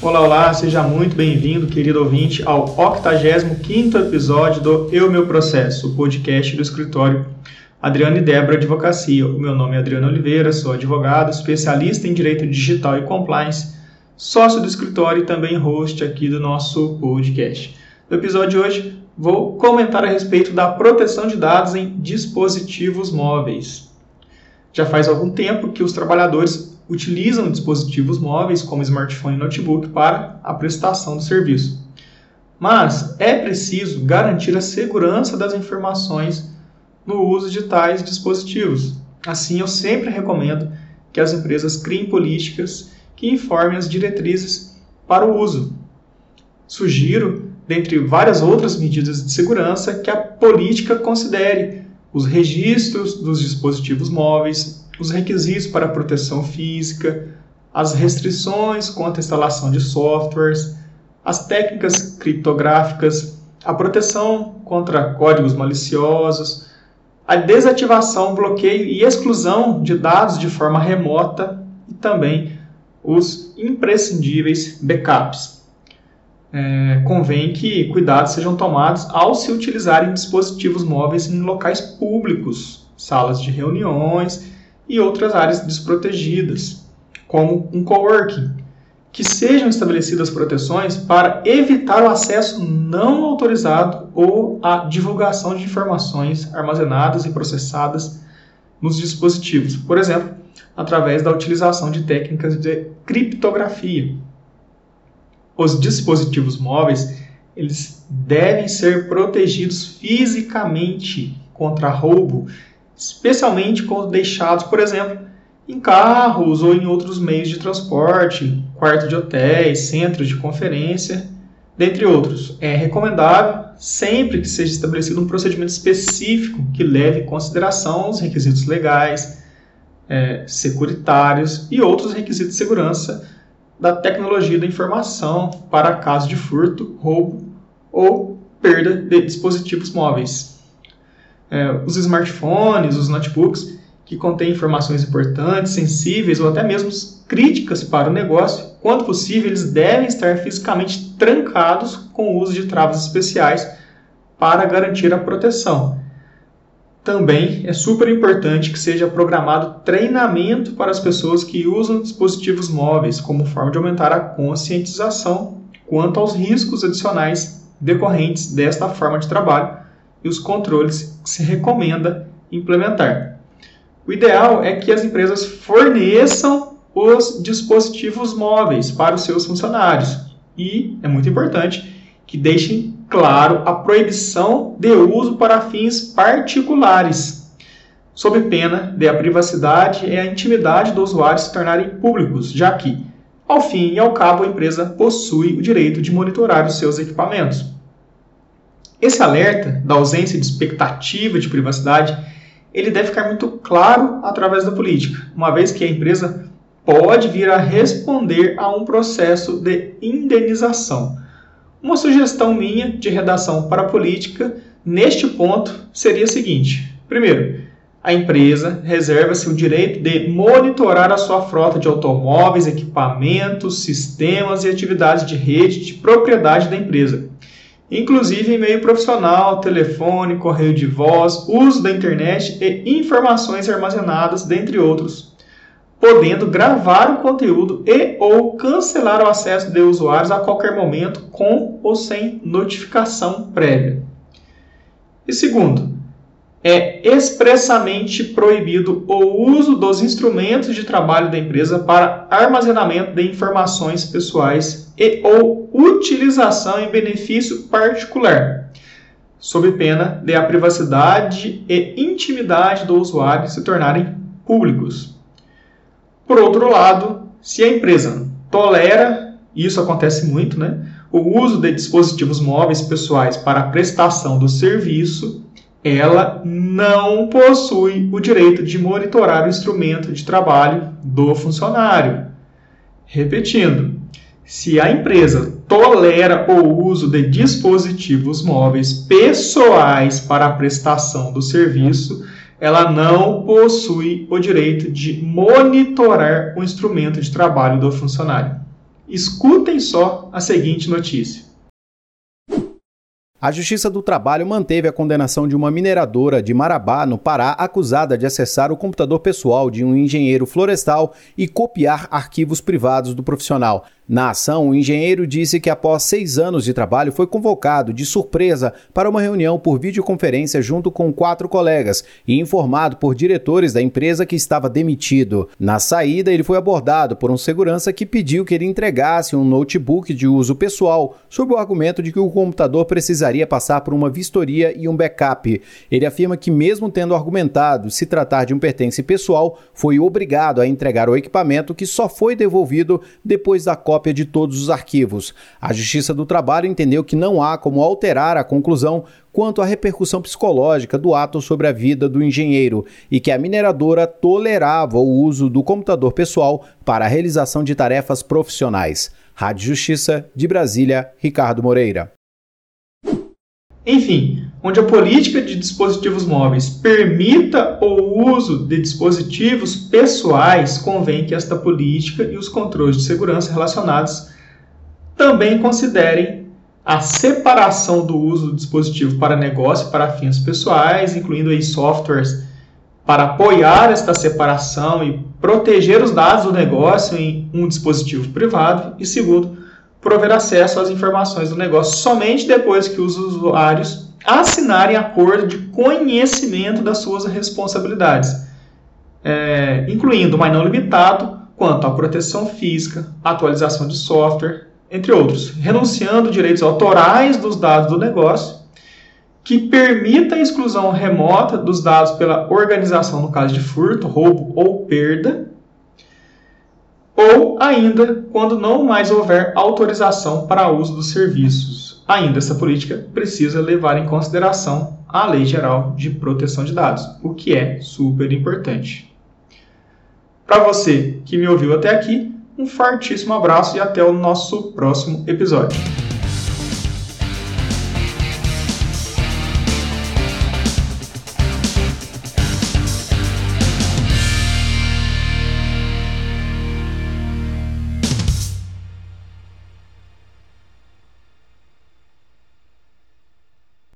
Olá, olá, seja muito bem-vindo, querido ouvinte, ao 85º episódio do Eu Meu Processo, o podcast do escritório Adriano e Débora Advocacia. O meu nome é Adriano Oliveira, sou advogado, especialista em Direito Digital e Compliance, sócio do escritório e também host aqui do nosso podcast. No episódio de hoje, vou comentar a respeito da proteção de dados em dispositivos móveis. Já faz algum tempo que os trabalhadores utilizam dispositivos móveis como smartphone e notebook para a prestação do serviço. Mas é preciso garantir a segurança das informações no uso de tais dispositivos. Assim, eu sempre recomendo que as empresas criem políticas que informem as diretrizes para o uso. Sugiro, dentre várias outras medidas de segurança, que a política considere os registros dos dispositivos móveis, os requisitos para proteção física, as restrições quanto à instalação de softwares, as técnicas criptográficas, a proteção contra códigos maliciosos, a desativação, bloqueio e exclusão de dados de forma remota e também os imprescindíveis backups. É, convém que cuidados sejam tomados ao se utilizarem dispositivos móveis em locais públicos, salas de reuniões e outras áreas desprotegidas, como um coworking, que sejam estabelecidas proteções para evitar o acesso não autorizado ou a divulgação de informações armazenadas e processadas nos dispositivos, por exemplo, através da utilização de técnicas de criptografia. Os dispositivos móveis eles devem ser protegidos fisicamente contra roubo especialmente quando deixados, por exemplo, em carros ou em outros meios de transporte, quarto de hotéis, centros de conferência, dentre outros. É recomendável sempre que seja estabelecido um procedimento específico que leve em consideração os requisitos legais, é, securitários e outros requisitos de segurança da tecnologia da informação para caso de furto, roubo ou perda de dispositivos móveis é, os smartphones, os notebooks, que contêm informações importantes, sensíveis ou até mesmo críticas para o negócio, quando possível, eles devem estar fisicamente trancados com o uso de travas especiais para garantir a proteção. Também é super importante que seja programado treinamento para as pessoas que usam dispositivos móveis, como forma de aumentar a conscientização quanto aos riscos adicionais decorrentes desta forma de trabalho e os controles que se recomenda implementar. O ideal é que as empresas forneçam os dispositivos móveis para os seus funcionários e é muito importante que deixem claro a proibição de uso para fins particulares, sob pena de a privacidade e a intimidade do usuário se tornarem públicos, já que, ao fim e ao cabo, a empresa possui o direito de monitorar os seus equipamentos. Esse alerta da ausência de expectativa de privacidade, ele deve ficar muito claro através da política, uma vez que a empresa pode vir a responder a um processo de indenização. Uma sugestão minha de redação para a política neste ponto seria a seguinte: primeiro, a empresa reserva-se o direito de monitorar a sua frota de automóveis, equipamentos, sistemas e atividades de rede de propriedade da empresa inclusive e-mail profissional, telefone, correio de voz, uso da internet e informações armazenadas, dentre outros, podendo gravar o conteúdo e ou cancelar o acesso de usuários a qualquer momento com ou sem notificação prévia. E segundo, é expressamente proibido o uso dos instrumentos de trabalho da empresa para armazenamento de informações pessoais e ou utilização em benefício particular, sob pena de a privacidade e intimidade do usuário se tornarem públicos. Por outro lado, se a empresa tolera, e isso acontece muito, né, o uso de dispositivos móveis pessoais para a prestação do serviço, ela não possui o direito de monitorar o instrumento de trabalho do funcionário. Repetindo, se a empresa tolera o uso de dispositivos móveis pessoais para a prestação do serviço, ela não possui o direito de monitorar o instrumento de trabalho do funcionário. Escutem só a seguinte notícia. A Justiça do Trabalho manteve a condenação de uma mineradora de Marabá, no Pará, acusada de acessar o computador pessoal de um engenheiro florestal e copiar arquivos privados do profissional. Na ação, o engenheiro disse que após seis anos de trabalho foi convocado de surpresa para uma reunião por videoconferência junto com quatro colegas e informado por diretores da empresa que estava demitido. Na saída, ele foi abordado por um segurança que pediu que ele entregasse um notebook de uso pessoal, sob o argumento de que o computador precisaria passar por uma vistoria e um backup. Ele afirma que, mesmo tendo argumentado se tratar de um pertence pessoal, foi obrigado a entregar o equipamento que só foi devolvido depois da cópia cópia de todos os arquivos. A Justiça do Trabalho entendeu que não há como alterar a conclusão quanto à repercussão psicológica do ato sobre a vida do engenheiro e que a mineradora tolerava o uso do computador pessoal para a realização de tarefas profissionais. Rádio Justiça de Brasília, Ricardo Moreira. Enfim, onde a política de dispositivos móveis permita o uso de dispositivos pessoais, convém que esta política e os controles de segurança relacionados também considerem a separação do uso do dispositivo para negócio e para fins pessoais, incluindo aí softwares para apoiar esta separação e proteger os dados do negócio em um dispositivo privado e segundo, prover acesso às informações do negócio somente depois que os usuários assinarem acordo de conhecimento das suas responsabilidades, é, incluindo, mas não limitado, quanto à proteção física, atualização de software, entre outros, renunciando direitos autorais dos dados do negócio, que permita a exclusão remota dos dados pela organização no caso de furto, roubo ou perda, ou ainda quando não mais houver autorização para uso dos serviços. Ainda essa política precisa levar em consideração a Lei Geral de Proteção de Dados, o que é super importante. Para você que me ouviu até aqui, um fortíssimo abraço e até o nosso próximo episódio.